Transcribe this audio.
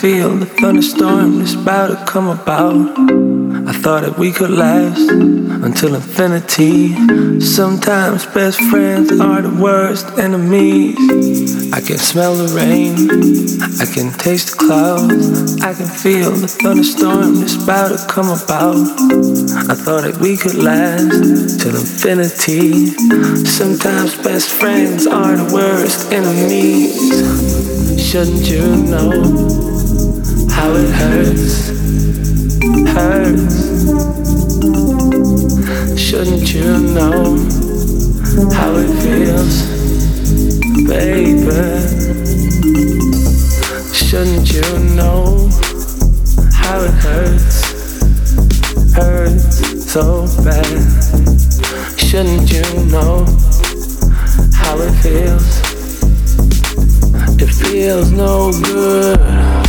feel the thunderstorm that's about to come about. I thought that we could last until infinity. Sometimes best friends are the worst enemies. I can smell the rain, I can taste the clouds, I can feel the thunderstorm that's about to come about. I thought that we could last till infinity. Sometimes best friends are the worst enemies. Shouldn't you know how it hurts? Hurts. Shouldn't you know how it feels, baby? Shouldn't you know how it hurts? Hurts so bad. Shouldn't you know how it feels? It feels no good.